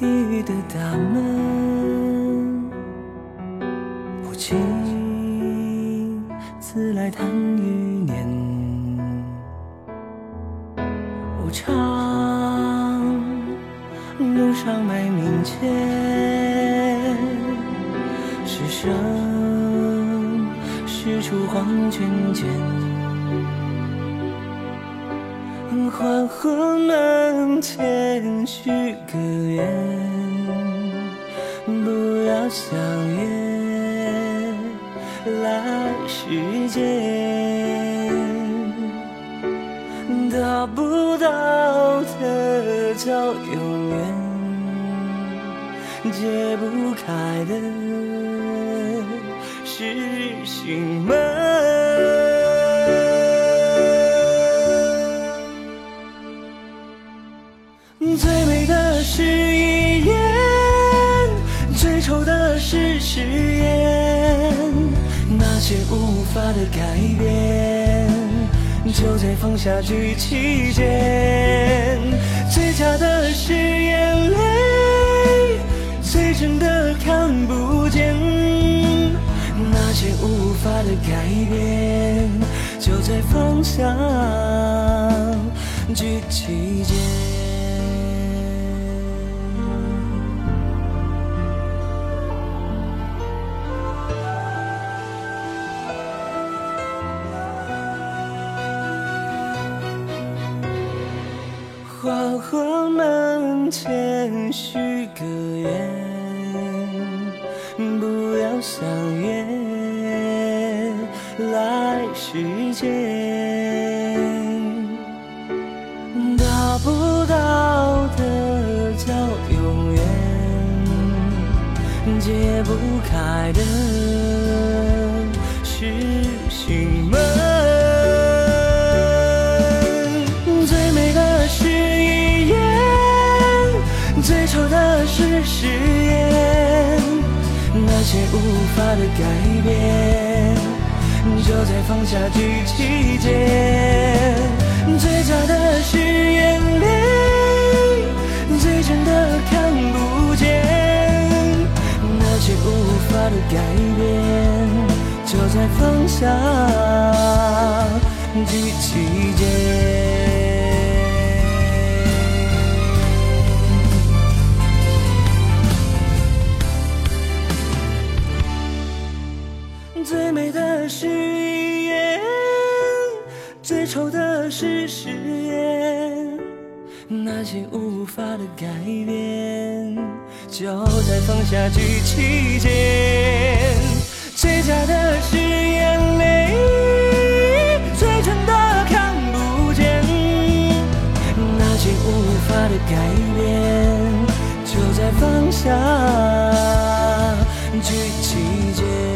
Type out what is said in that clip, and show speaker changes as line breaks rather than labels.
地狱的大门，不请自来贪余年，无常路上卖命钱，是生是出黄泉间。黄昏门前许个愿，不要相约来世间。得不到的叫永远，解不开的是心门。最美的是一眼，最丑的是誓言。那些无法的改变，就在放下举起间。最假的是眼泪，最真的看不见。那些无法的改变，就在放下举起间。黄昏门前许个愿，不要相约来世间。得不到的叫永远，解不开的是心门。誓言。那些无法的改变，就在放下举起间。最假的是眼泪，最真的看不见。那些无法的改变，就在放下举起间。最美的是一眼，最丑的是誓言。那些无法的改变，就在放下举起间。最假的是眼泪，最真的看不见。那些无法的改变，就在放下举起间。